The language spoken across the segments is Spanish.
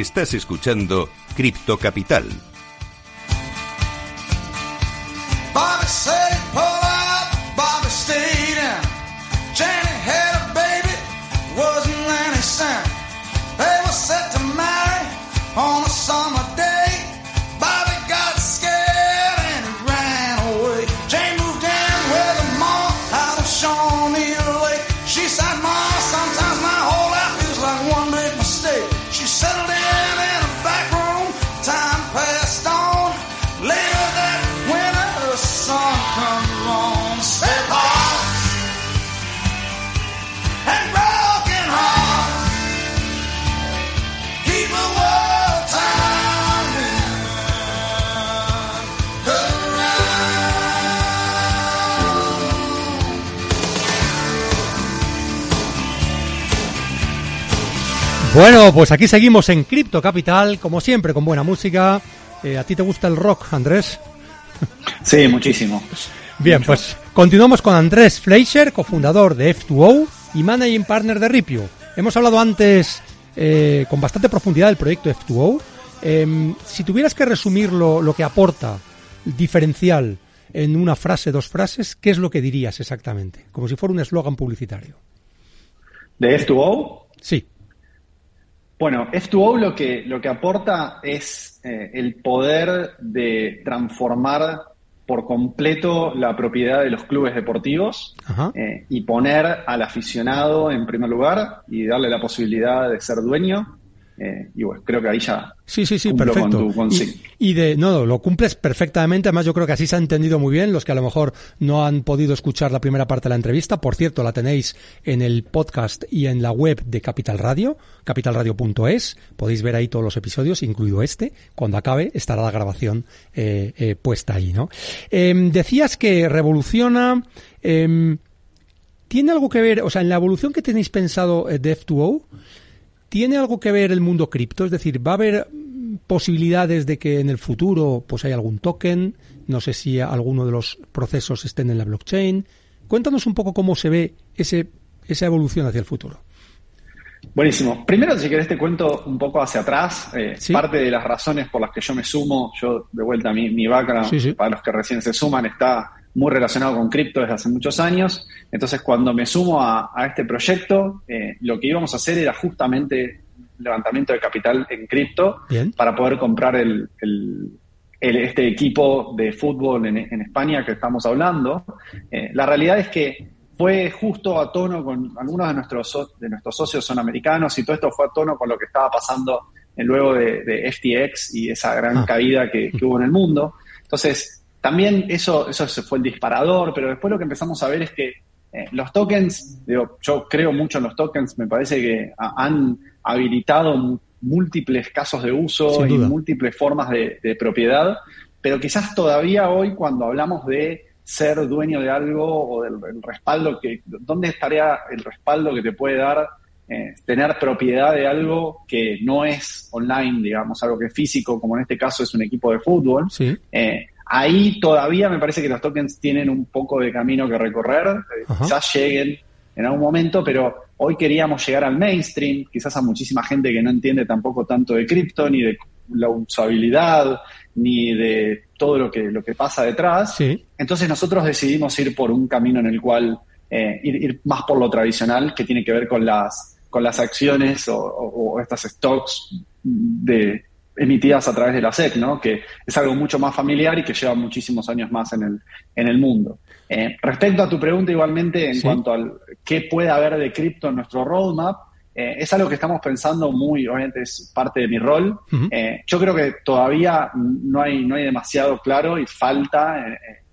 Estás escuchando Cripto Capital Bueno, pues aquí seguimos en Crypto Capital, como siempre, con buena música. Eh, ¿A ti te gusta el rock, Andrés? Sí, muchísimo. Bien, pues continuamos con Andrés Fleischer, cofundador de F2O y managing partner de Ripio. Hemos hablado antes eh, con bastante profundidad del proyecto F2O. Em, si tuvieras que resumirlo, lo que aporta diferencial en una frase, dos frases, ¿qué es lo que dirías exactamente? Como si fuera un eslogan publicitario. ¿De F2O? Sí. Bueno, F2O lo que, lo que aporta es eh, el poder de transformar por completo la propiedad de los clubes deportivos eh, y poner al aficionado en primer lugar y darle la posibilidad de ser dueño eh, y bueno, creo que ahí ya. Sí, sí, sí, perfecto. y, de, no, lo cumples perfectamente. Además, yo creo que así se ha entendido muy bien. Los que a lo mejor no han podido escuchar la primera parte de la entrevista, por cierto, la tenéis en el podcast y en la web de Capital Radio, capitalradio.es. Podéis ver ahí todos los episodios, incluido este. Cuando acabe, estará la grabación eh, eh, puesta ahí, ¿no? Em, decías que revoluciona. Em, ¿Tiene algo que ver, o sea, en la evolución que tenéis pensado de F2O? ¿Tiene algo que ver el mundo cripto? Es decir, ¿va a haber posibilidades de que en el futuro pues haya algún token? No sé si alguno de los procesos estén en la blockchain. Cuéntanos un poco cómo se ve ese, esa evolución hacia el futuro. Buenísimo. Primero, si querés, te cuento un poco hacia atrás. Eh, parte de las razones por las que yo me sumo, yo de vuelta, mi, mi background, para los que recién se suman, está muy relacionado con cripto desde hace muchos años. Entonces, cuando me sumo a, este proyecto, eh, lo que íbamos a hacer era justamente levantamiento de capital en cripto para poder comprar el, este equipo de fútbol en, España que estamos hablando. Eh, la realidad es que fue justo a tono con algunos de nuestros, de nuestros socios son americanos y todo esto fue a tono con lo que estaba pasando luego de, FTX y esa gran ah. caída que, que hubo en el mundo. Entonces, también eso, eso fue el disparador, pero después lo que empezamos a ver es que eh, los tokens, digo, yo creo mucho en los tokens, me parece que han habilitado múltiples casos de uso y múltiples formas de, propiedad, pero quizás todavía hoy cuando hablamos de ser dueño de algo o del respaldo que, ¿dónde estaría el respaldo que te puede dar eh, tener propiedad de algo que no es online, digamos, algo que es físico, como en este caso es un equipo de fútbol? Sí. Eh, Ahí todavía me parece que los tokens tienen un poco de camino que recorrer, eh, quizás lleguen en algún momento, pero hoy queríamos llegar al mainstream, quizás a muchísima gente que no entiende tampoco tanto de cripto, ni de la usabilidad, ni de todo lo que, lo que pasa detrás. Entonces nosotros decidimos ir por un camino en el cual eh, ir, más por lo tradicional, que tiene que ver con las, con las acciones o estas stocks de, emitidas a través de la SEC, ¿no? que es algo mucho más familiar y que lleva muchísimos años más en el, en el mundo. Eh, respecto a tu pregunta igualmente en cuanto al qué puede haber de cripto en nuestro roadmap, eh, es algo que estamos pensando muy, obviamente es parte de mi rol. Eh, yo creo que todavía no hay, no hay demasiado claro y falta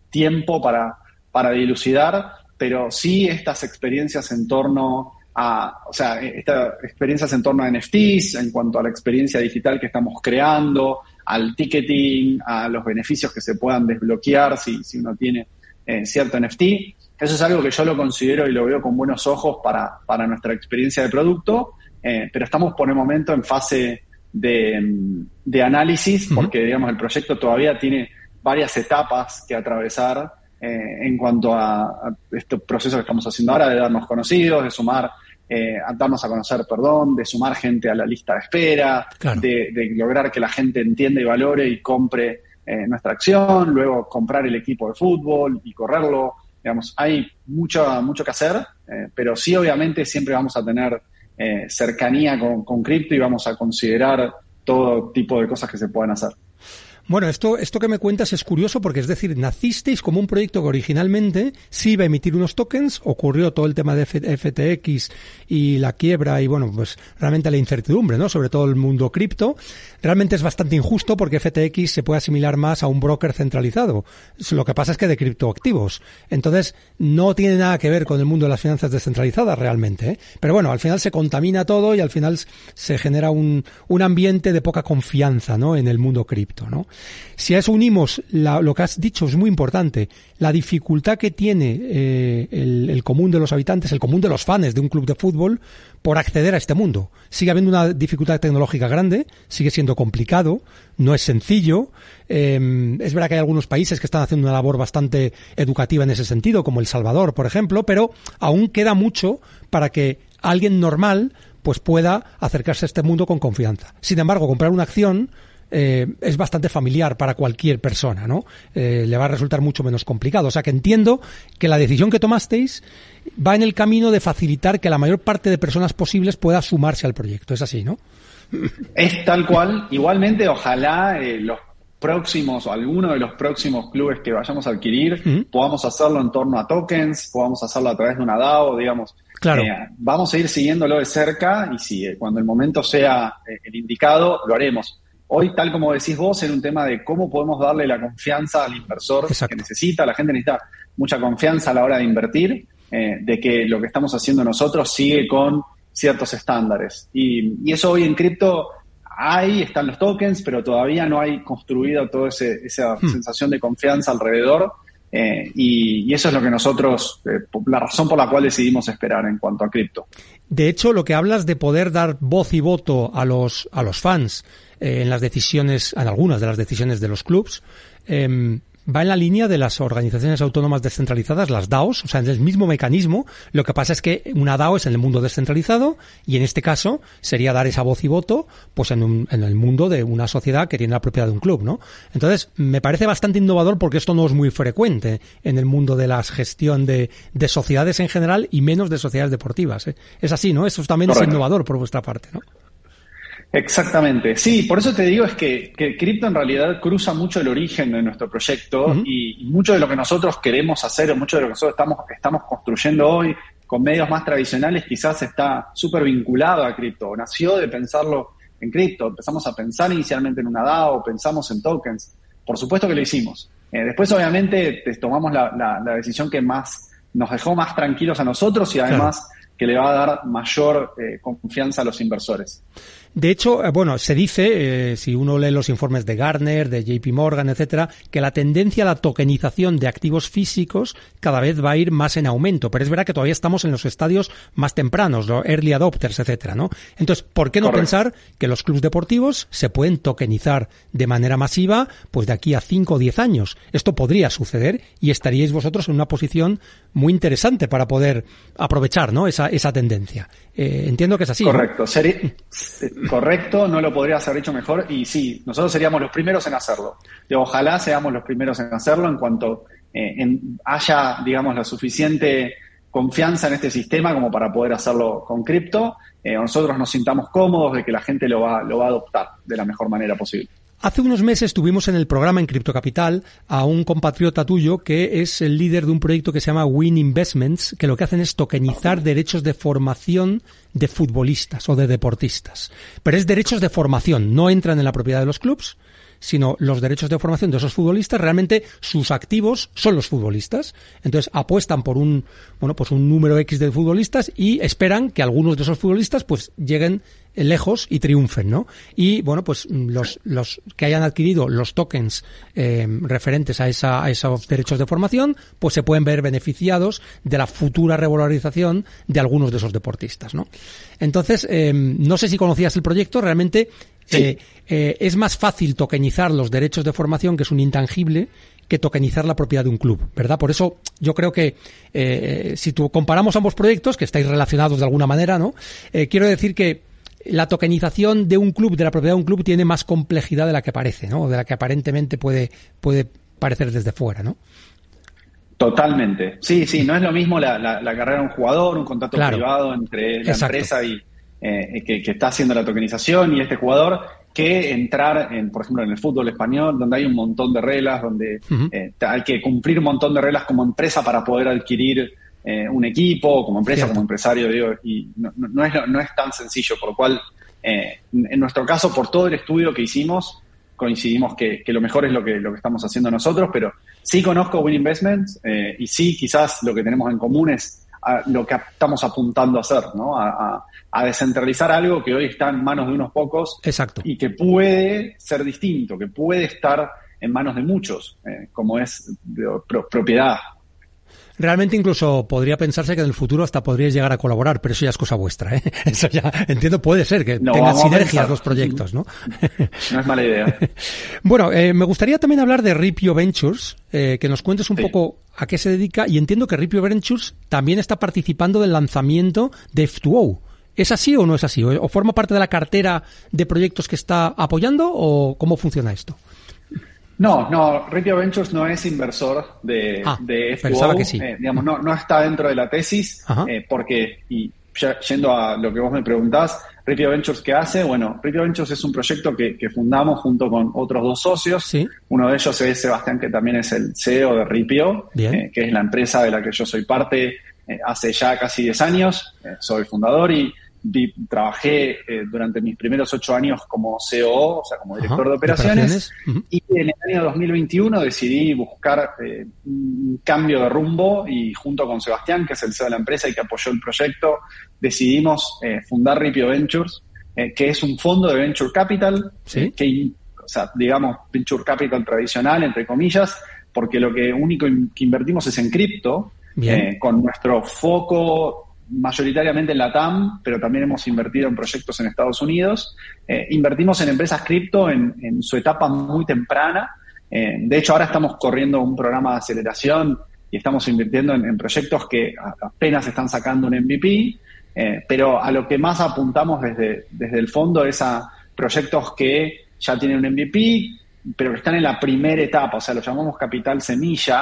tiempo para, para dilucidar, pero sí estas experiencias en torno a, o sea, estas experiencias en torno a NFTs, en cuanto a la experiencia digital que estamos creando, al ticketing, a los beneficios que se puedan desbloquear si, si uno tiene eh, cierto NFT. Eso es algo que yo lo considero y lo veo con buenos ojos para, para nuestra experiencia de producto, eh, pero estamos por el momento en fase de, de análisis porque, digamos, el proyecto todavía tiene varias etapas que atravesar eh, en cuanto a, este proceso que estamos haciendo ahora de darnos conocidos, de sumar eh, darnos a conocer, perdón, de sumar gente a la lista de espera, de, lograr que la gente entienda y valore y compre eh, nuestra acción, luego comprar el equipo de fútbol y correrlo. Digamos, hay mucho, mucho que hacer, eh, pero sí obviamente siempre vamos a tener eh, cercanía con, con cripto y vamos a considerar todo tipo de cosas que se puedan hacer. Bueno, esto, esto que me cuentas es curioso porque es decir, nacisteis como un proyecto que originalmente sí iba a emitir unos tokens, ocurrió todo el tema de FTX y la quiebra y bueno, pues realmente la incertidumbre, ¿no? Sobre todo el mundo cripto. Realmente es bastante injusto porque FTX se puede asimilar más a un broker centralizado. Lo que pasa es que de criptoactivos. Entonces, no tiene nada que ver con el mundo de las finanzas descentralizadas realmente. ¿eh? Pero bueno, al final se contamina todo y al final se genera un, un ambiente de poca confianza, ¿no? En el mundo cripto, ¿no? Si a eso unimos lo que has dicho, es muy importante, la dificultad que tiene eh, el, común de los habitantes, el común de los fans de un club de fútbol, por acceder a este mundo. Sigue habiendo una dificultad tecnológica grande, sigue siendo complicado, no es sencillo. Em, es verdad que hay algunos países que están haciendo una labor bastante educativa en ese sentido, como El Salvador, por ejemplo, pero aún queda mucho para que alguien normal pues pueda acercarse a este mundo con confianza. Sin embargo, comprar una acción eh, es bastante familiar para cualquier persona, ¿no? Eh, le va a resultar mucho menos complicado. O sea que entiendo que la decisión que tomasteis va en el camino de facilitar que la mayor parte de personas posibles pueda sumarse al proyecto. Es así, ¿no? Es tal cual. Igualmente, ojalá eh, los próximos o alguno de los próximos clubes que vayamos a adquirir podamos hacerlo en torno a tokens, podamos hacerlo a través de una DAO, digamos. Claro. vamos a ir siguiéndolo de cerca y si cuando el momento sea el indicado, lo haremos. Hoy, tal como decís vos, en un tema de cómo podemos darle la confianza al inversor que necesita. La gente necesita mucha confianza a la hora de invertir, eh, de que lo que estamos haciendo nosotros sigue con ciertos estándares. Y, eso hoy en cripto hay, están los tokens, pero todavía no hay construido toda esa hmm. sensación de confianza alrededor. Eh, y, eso es lo que nosotros, eh, la razón por la cual decidimos esperar en cuanto a cripto. De hecho, lo que hablas de poder dar voz y voto a los, a los fans eh, en las decisiones, en algunas de las decisiones de los clubs, em, va en la línea de las organizaciones autónomas descentralizadas, las DAOs, o sea, en el mismo mecanismo. Lo que pasa es que una DAO es en el mundo descentralizado y en este caso sería dar esa voz y voto pues en, en el mundo de una sociedad que tiene la propiedad de un club, ¿no? Entonces, me parece bastante innovador porque esto no es muy frecuente en el mundo de la gestión de, de sociedades en general y menos de sociedades deportivas. ¿eh? Es así, ¿no? Eso también es innovador por vuestra parte, ¿no? Exactamente, sí, por eso te digo es que, que cripto en realidad cruza mucho el origen de nuestro proyecto y, mucho de lo que nosotros queremos hacer o mucho de lo que nosotros estamos, estamos construyendo hoy con medios más tradicionales quizás está súper vinculado a cripto, nació de pensarlo en cripto, empezamos a pensar inicialmente en una DAO, pensamos en tokens, por supuesto que lo hicimos. Eh, después obviamente tomamos la, la, decisión que más nos dejó más tranquilos a nosotros y además que le va a dar mayor eh, confianza a los inversores. De hecho, eh, bueno, se dice, eh, si uno lee los informes de Gartner, de JP Morgan, etcétera, que la tendencia a la tokenización de activos físicos cada vez va a ir más en aumento. Pero es verdad que todavía estamos en los estadios más tempranos, los early adopters, etcétera, ¿no? Entonces, ¿por qué no pensar que los clubes deportivos se pueden tokenizar de manera masiva, pues de aquí a 5 o 10 años? Esto podría suceder y estaríais vosotros en una posición muy interesante para poder aprovechar, ¿no? Esa, esa tendencia. Eh, entiendo que es así. Correcto. correcto, no lo podría haber dicho mejor. Y sí, nosotros seríamos los primeros en hacerlo. Ojalá seamos los primeros en hacerlo en cuanto eh, haya, digamos, la suficiente confianza en este sistema como para poder hacerlo con cripto. Eh, nosotros nos sintamos cómodos de que la gente lo va, lo va a adoptar de la mejor manera posible. Hace unos meses tuvimos en el programa en Cripto Capital a un compatriota tuyo que es el líder de un proyecto que se llama Win Investments, que lo que hacen es tokenizar derechos de formación de futbolistas o de deportistas. Pero es derechos de formación, no entran en la propiedad de los clubs, sino los derechos de formación de esos futbolistas, realmente sus activos son los futbolistas. Entonces apuestan por un, bueno, pues un número X de futbolistas y esperan que algunos de esos futbolistas pues lleguen lejos y triunfen, ¿no? Y bueno, pues los, los que hayan adquirido los tokens eh, referentes a, esa, a esos derechos de formación, pues se pueden ver beneficiados de la futura regularización de algunos de esos deportistas, ¿no? Entonces, eh, no sé si conocías el proyecto, realmente eh, eh, es más fácil tokenizar los derechos de formación, que es un intangible, que tokenizar la propiedad de un club, ¿verdad? Por eso yo creo que eh, si tú comparamos ambos proyectos, que estáis relacionados de alguna manera, ¿no? Quiero decir que la tokenización de un club, de la propiedad de un club, tiene más complejidad de la que parece, ¿no? De la que aparentemente puede, puede parecer desde fuera, ¿no? Totalmente. Sí, sí, no es lo mismo la, carrera de un jugador, un contrato privado entre la empresa y eh, que, está haciendo la tokenización y este jugador, que entrar, en, por ejemplo, en el fútbol español, donde hay un montón de reglas, donde eh, hay que cumplir un montón de reglas como empresa para poder adquirir eh, un equipo, como empresa, como empresario, digo, y no, no, es, no es tan sencillo, por lo cual, en nuestro caso, por todo el estudio que hicimos, coincidimos que, lo mejor es lo que, lo que estamos haciendo nosotros, pero sí conozco Win Investments eh, y sí quizás lo que tenemos en común es lo que estamos apuntando a hacer, ¿no? A, descentralizar algo que hoy está en manos de unos pocos Exacto. y que puede ser distinto, que puede estar en manos de muchos, eh, como es propiedad, Realmente incluso podría pensarse que en el futuro hasta podríais llegar a colaborar, pero eso ya es cosa vuestra. ¿eh? Eso ya entiendo puede ser que tengan sinergias los proyectos, ¿no? No es mala idea. bueno, eh, me gustaría también hablar de Ripio Ventures, eh, que nos cuentes un poco a qué se dedica y entiendo que Ripio Ventures también está participando del lanzamiento de F2O. ¿Es así o no es así? ¿O forma parte de la cartera de proyectos que está apoyando o cómo funciona esto? No, no, Ripio Ventures no es inversor de, ah, de Que sí. Eh, digamos, no, no está dentro de la tesis, eh, porque, y yendo a lo que vos me preguntás, Ripio Ventures, ¿qué hace? Bueno, Ripio Ventures es un proyecto que, fundamos junto con otros dos socios. Uno de ellos es Sebastián, que también es el CEO de Ripio, eh, que es la empresa de la que yo soy parte hace ya casi 10 años. soy fundador y trabajé eh, durante mis primeros ocho años como COO, o sea, como director de operaciones, y en el año 2021 decidí buscar eh, un cambio de rumbo y junto con Sebastián, que es el CEO de la empresa y que apoyó el proyecto, decidimos eh, fundar Ripio Ventures, que es un fondo de Venture Capital, que, o sea, digamos, Venture Capital tradicional, entre comillas, porque lo que único que invertimos es en cripto, con nuestro foco mayoritariamente en la TAM, pero también hemos invertido en proyectos en Estados Unidos. Eh, invertimos en empresas cripto en, su etapa muy temprana. Eh, de hecho, ahora estamos corriendo un programa de aceleración y estamos invirtiendo en, proyectos que apenas están sacando un MVP, eh, pero a lo que más apuntamos desde, desde el fondo es a proyectos que ya tienen un MVP, pero que están en la primera etapa, o sea, lo llamamos capital semilla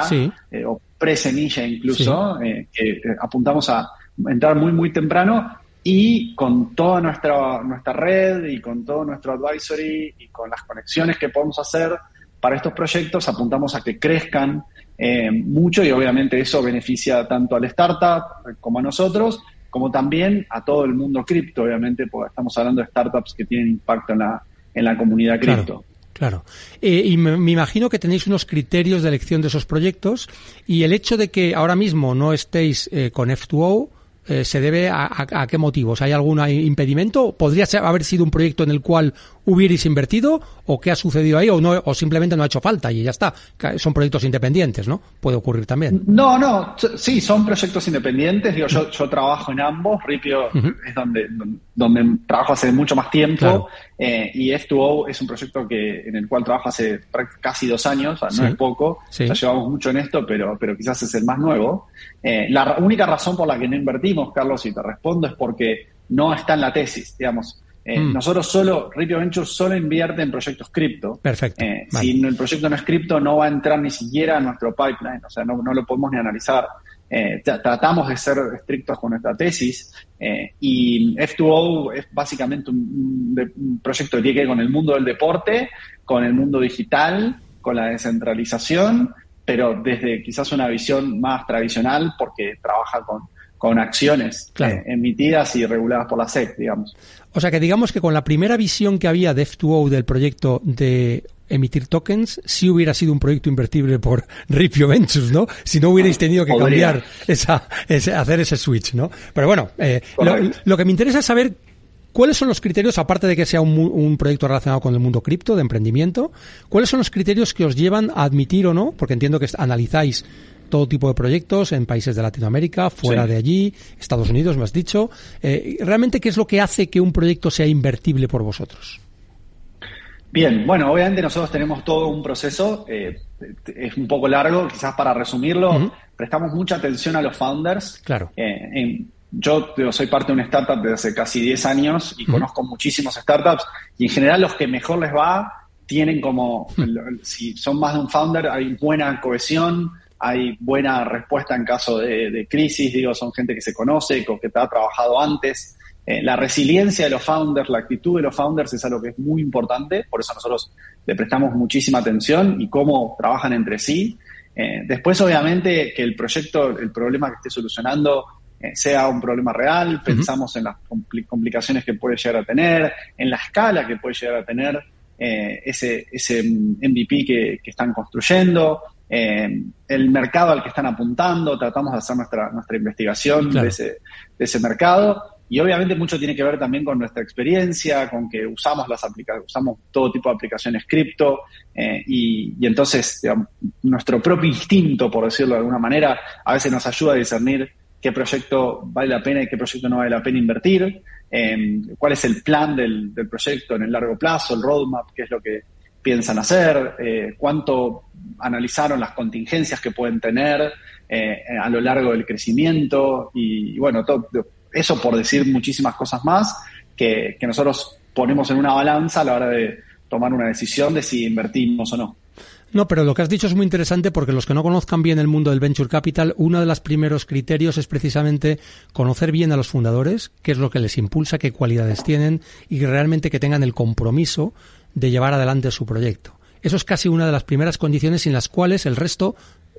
o pre-semilla incluso, que apuntamos a entrar muy, muy temprano y con toda nuestra, nuestra red y con todo nuestro advisory y con las conexiones que podemos hacer para estos proyectos, apuntamos a que crezcan eh, mucho y obviamente eso beneficia tanto al startup como a nosotros, como también a todo el mundo cripto, obviamente, porque estamos hablando de startups que tienen impacto en la, en la comunidad cripto. Claro. Eh, y me, imagino que tenéis unos criterios de elección de esos proyectos y el hecho de que ahora mismo no estéis eh, con F2O eh, se debe a, qué motivos? ¿Hay algún impedimento? ¿Podría haber sido un proyecto en el cual hubierais invertido o qué ha sucedido ahí o no o simplemente no ha hecho falta y ya está. Son proyectos independientes, ¿no? Puede ocurrir también. No, no, sí, son proyectos independientes. Digo, yo, yo trabajo en ambos. Ripio es donde, donde trabajo hace mucho más tiempo eh, y F2O es un proyecto que en el cual trabajo hace casi dos años, no es poco. Ya llevamos mucho en esto, pero, pero quizás es el más nuevo. Eh, la única razón por la que no invertimos, Carlos, y te respondo, es porque no está en la tesis, digamos. Eh, mm. Nosotros solo, Ripio Ventures solo invierte en proyectos cripto. Perfecto. Si el proyecto no es cripto, no va a entrar ni siquiera a nuestro pipeline, o sea, no, lo podemos ni analizar. Eh, tratamos de ser estrictos con nuestra tesis y F2O es básicamente un, proyecto que tiene que ver con el mundo del deporte, con el mundo digital, con la descentralización, pero desde quizás una visión más tradicional porque trabaja con, con acciones emitidas y reguladas por la SEC, digamos. O sea que digamos que con la primera visión que había de F2O del proyecto de emitir tokens, sí hubiera sido un proyecto invertible por Ripio Ventures, ¿no? Si no hubierais tenido que cambiar esa, hacer ese switch, ¿no? Pero bueno, eh, lo, que me interesa es saber cuáles son los criterios, aparte de que sea un, un proyecto relacionado con el mundo cripto, de emprendimiento, cuáles son los criterios que os llevan a admitir o no, porque entiendo que analizáis todo tipo de proyectos en países de Latinoamérica, fuera de allí, Estados Unidos, me has dicho. Eh, ¿Realmente qué es lo que hace que un proyecto sea invertible por vosotros? Bien, bueno, obviamente nosotros tenemos todo un proceso. Eh, es un poco largo, quizás para resumirlo, prestamos mucha atención a los founders. Claro. Eh, yo soy parte de una startup desde hace casi 10 años y conozco muchísimos startups y en general los que mejor les va tienen como, si son más de un founder, hay buena cohesión, hay buena respuesta en caso de, crisis, digo, son gente que se conoce, que ha trabajado antes. Eh, la resiliencia de los founders, la actitud de los founders es algo que es muy importante, por eso nosotros le prestamos muchísima atención y cómo trabajan entre sí. Eh, después, obviamente, que el proyecto, el problema que esté solucionando eh, sea un problema real, pensamos en las complicaciones que puede llegar a tener, en la escala que puede llegar a tener ese, ese MVP que, están construyendo, el mercado al que están apuntando, tratamos de hacer nuestra, nuestra investigación de, ese, de ese mercado y obviamente mucho tiene que ver también con nuestra experiencia, con que usamos las aplicaciones, usamos todo tipo de aplicaciones cripto eh, y, entonces nuestro propio instinto, por decirlo de alguna manera, a veces nos ayuda a discernir qué proyecto vale la pena y qué proyecto no vale la pena invertir, eh, cuál es el plan del, proyecto en el largo plazo, el roadmap, qué es lo que piensan hacer, eh, cuánto analizaron las contingencias que pueden tener a lo largo del crecimiento y, bueno, todo eso por decir muchísimas cosas más que, nosotros ponemos en una balanza a la hora de tomar una decisión de si invertimos o no. No, pero lo que has dicho es muy interesante porque los que no conozcan bien el mundo del venture capital, uno de los primeros criterios es precisamente conocer bien a los fundadores, qué es lo que les impulsa, qué cualidades tienen y realmente que tengan el compromiso de llevar adelante su proyecto. Eso es casi una de las primeras condiciones sin las cuales el resto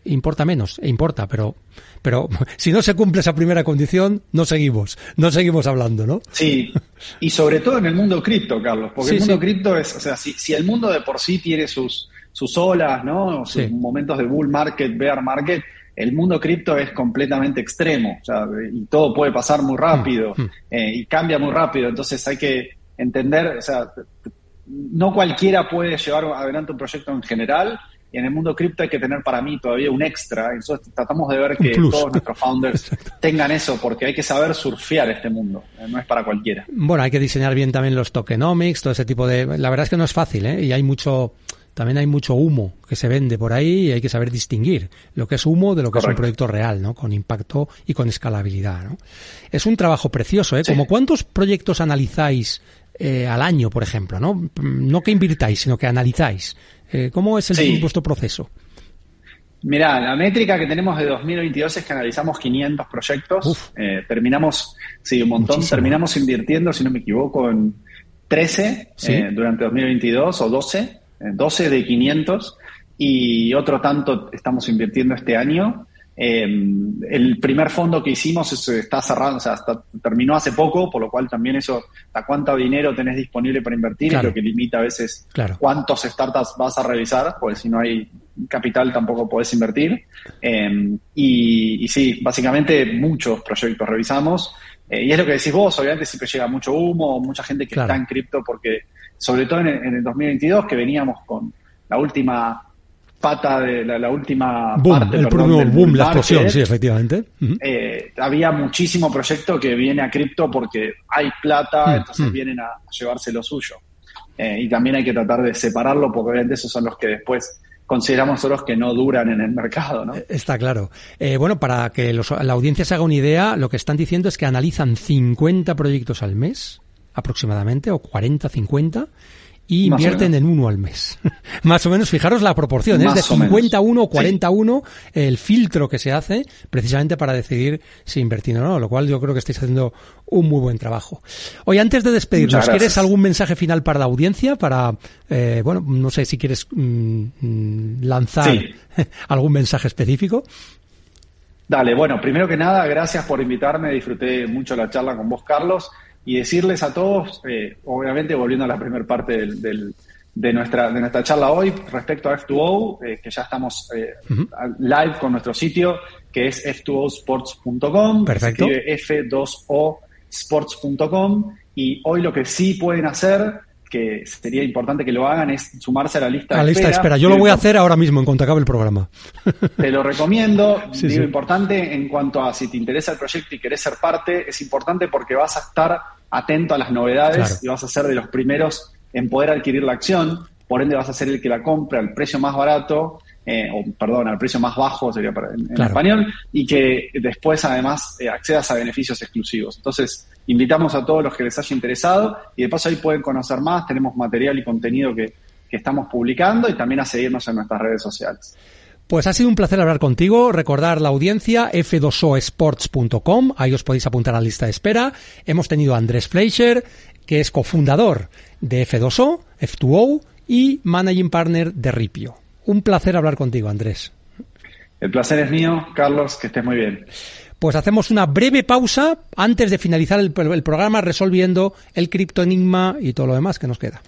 importa menos, e importa, pero, pero si no se cumple esa primera condición, no seguimos, no seguimos hablando, ¿no? Sí, y sobre todo en el mundo cripto, Carlos, porque el mundo cripto es, o sea, si, si, el mundo de por sí tiene sus, sus olas, ¿no? Sus momentos de bull market, bear market, el mundo cripto es completamente extremo, o sea, y todo puede pasar muy rápido, mm, mm. Eh, y cambia muy rápido, entonces hay que entender, o sea, no cualquiera puede llevar adelante un proyecto en general, y en el mundo cripto hay que tener para mí todavía un extra. Entonces tratamos de ver que todos nuestros founders tengan eso, porque hay que saber surfear este mundo. Eh, no es para cualquiera. Bueno, hay que diseñar bien también los tokenomics, todo ese tipo de. La verdad es que no es fácil, ¿eh? Y hay mucho. También hay mucho humo que se vende por ahí y hay que saber distinguir lo que es humo de lo que es un proyecto real, ¿no? Con impacto y con escalabilidad, ¿no? Es un trabajo precioso, ¿eh? Como cuántos proyectos analizáis eh, al año, por ejemplo, ¿no? No que invirtáis, sino que analizáis. Eh, ¿Cómo es el vuestro proceso? Mira, la métrica que tenemos de 2022 es que analizamos 500 proyectos. Eh, terminamos, sí, un montón. Terminamos invirtiendo, si no me equivoco, en 13 eh, durante 2022 o 12, 12 de 500 y otro tanto estamos invirtiendo este año. El primer fondo que hicimos está cerrado, o sea, terminó hace poco, por lo cual también eso, hasta cuánto dinero tenés disponible para invertir, es lo que limita a veces cuántos startups vas a revisar, porque si no hay capital tampoco podés invertir. Em, y, sí, básicamente muchos proyectos revisamos. Eh, y es lo que decís vos, obviamente siempre llega mucho humo, mucha gente que está en cripto, porque sobre todo en el 2022, que veníamos con la última pata de la, última parte, el boom, la explosión, sí, efectivamente. Eh, había muchísimo proyecto que viene a cripto porque hay plata, entonces vienen a, llevarse lo suyo. Eh, y también hay que tratar de separarlo porque obviamente esos son los que después consideramos nosotros que no duran en el mercado, ¿no? Está claro. Eh, bueno, para que la audiencia se haga una idea, lo que están diciendo es que analizan 50 proyectos al mes, aproximadamente, o 40, 50, y invierten en uno al mes. Más o menos, fijaros la proporción, es de 51 o 41 el filtro que se hace precisamente para decidir si invertir o no, lo cual yo creo que estáis haciendo un muy buen trabajo. Hoy, antes de despedirnos, ¿quieres algún mensaje final para la audiencia? Para, eh, bueno, no sé si quieres mm, mm, lanzar algún mensaje específico. Dale, bueno, primero que nada, gracias por invitarme, disfruté mucho la charla con vos, Carlos y decirles a todos, eh, obviamente volviendo a la primera parte del, de, nuestra, de nuestra charla hoy, respecto a F2O, eh, que ya estamos eh, live con nuestro sitio, que es f2osports.com, Perfecto. F2O sports.com y hoy lo que sí pueden hacer que sería importante que lo hagan es sumarse a la lista de lista espera. Yo lo voy a hacer ahora mismo en cuanto acabe el programa. Te lo recomiendo. digo, importante en cuanto a si te interesa el proyecto y querés ser parte, es importante porque vas a estar atento a las novedades y vas a ser de los primeros en poder adquirir la acción. Por ende, vas a ser el que la compre al precio más barato eh, o perdón, al precio más bajo sería en, español, y que después además eh, accedas a beneficios exclusivos. Entonces, invitamos a todos los que les haya interesado y de paso ahí pueden conocer más, tenemos material y contenido que, que estamos publicando y también a seguirnos en nuestras redes sociales. Pues ha sido un placer hablar contigo. Recordar la audiencia, f2osports.com. Ahí os podéis apuntar a la lista de espera. Hemos tenido a Andrés Fleischer, que es cofundador de F2O, F2O y managing partner de Ripio. Un placer hablar contigo, Andrés. El placer es mío, Carlos, que estés muy bien. Pues hacemos una breve pausa antes de finalizar el, el programa resolviendo el criptoenigma y todo lo demás que nos queda.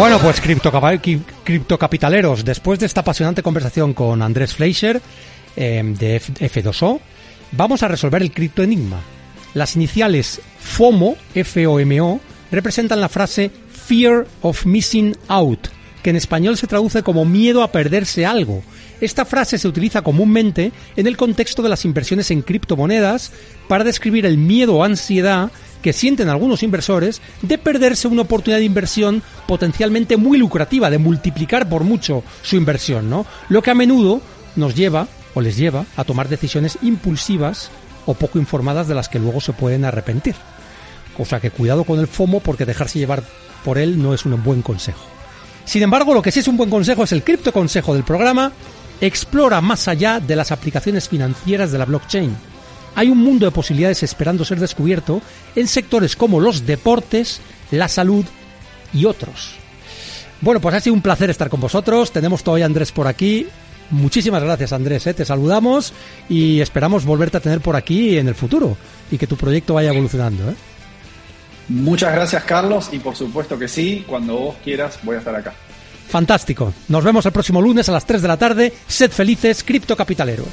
Bueno, pues criptocapitaleros, después de esta apasionante conversación con Andrés Fleischer em, de F2O, vamos a resolver el criptoenigma. Las iniciales FOMO, F-O-M-O, representan la frase Fear of Missing Out, que en español se traduce como miedo a perderse algo. Esta frase se utiliza comúnmente en el contexto de las inversiones en criptomonedas para describir el miedo o ansiedad que sienten algunos inversores de perderse una oportunidad de inversión potencialmente muy lucrativa, de multiplicar por mucho su inversión, ¿no? Lo que a menudo nos lleva o les lleva a tomar decisiones impulsivas o poco informadas de las que luego se pueden arrepentir. O sea que cuidado con el FOMO porque dejarse llevar por él no es un buen consejo. Sin embargo, lo que sí es un buen consejo es el cripto consejo del programa. Explora más allá de las aplicaciones financieras de la blockchain hay un mundo de posibilidades esperando ser descubierto en sectores como los deportes, la salud y otros. Bueno, pues ha sido un placer estar con vosotros. Tenemos todavía a Andrés por aquí. Muchísimas gracias, Andrés. ¿eh? Te saludamos y esperamos volverte a tener por aquí en el futuro y que tu proyecto vaya evolucionando. ¿eh? Muchas gracias, Carlos. Y por supuesto que sí, cuando vos quieras, voy a estar acá. Fantástico. Nos vemos el próximo lunes a las 3 de la tarde. Sed felices, criptocapitaleros.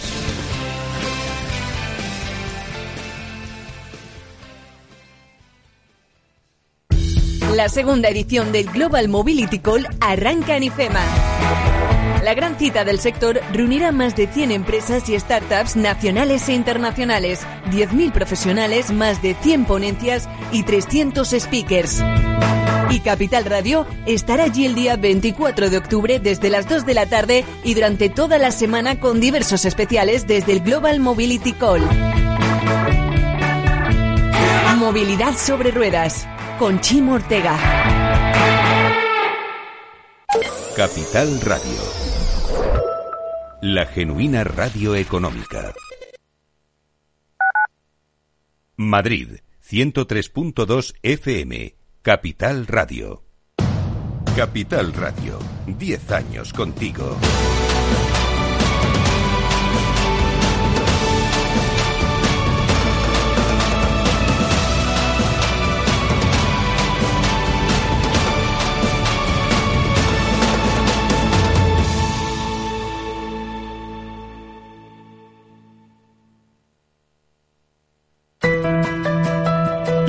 La segunda edición del Global Mobility Call arranca en IFEMA. La gran cita del sector reunirá más de 100 empresas y startups nacionales e internacionales, 10.000 profesionales, más de 100 ponencias y 300 speakers. Y Capital Radio estará allí el día 24 de octubre desde las 2 de la tarde y durante toda la semana con diversos especiales desde el Global Mobility Call. Movilidad sobre ruedas con Chimo Ortega. Capital Radio. La genuina radio económica. Madrid, 103.2 FM. Capital Radio. Capital Radio. 10 años contigo.